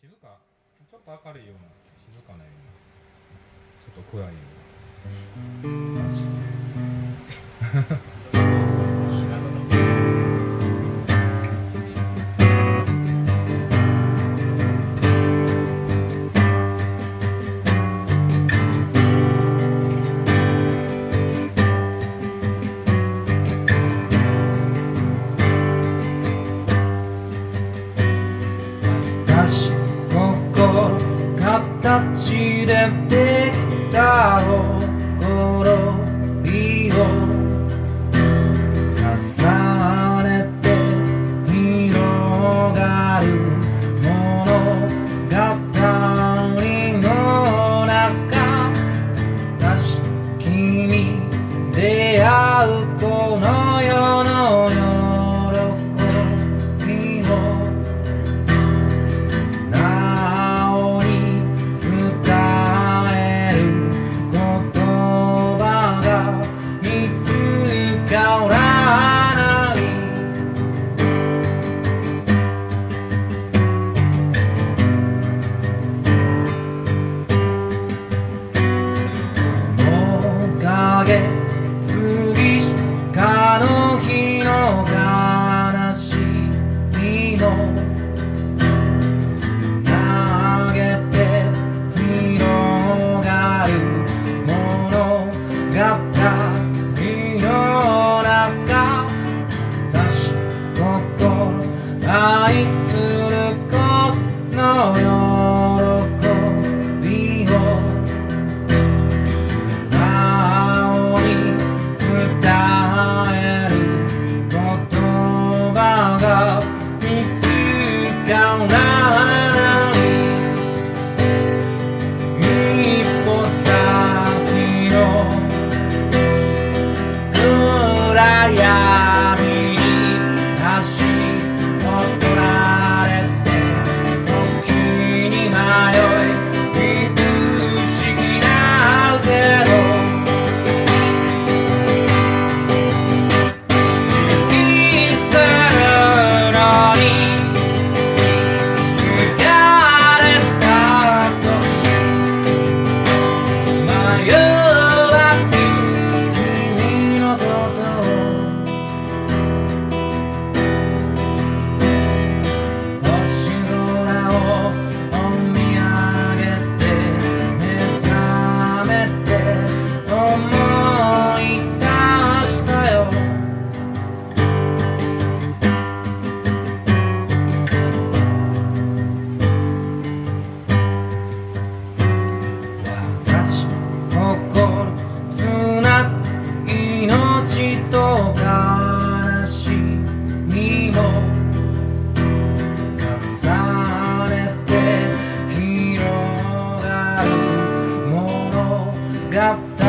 静かちょっと明るいような静かなようなちょっと暗いような。感じ follow 愛する子の喜びを。素直に伝える言葉が見つからない got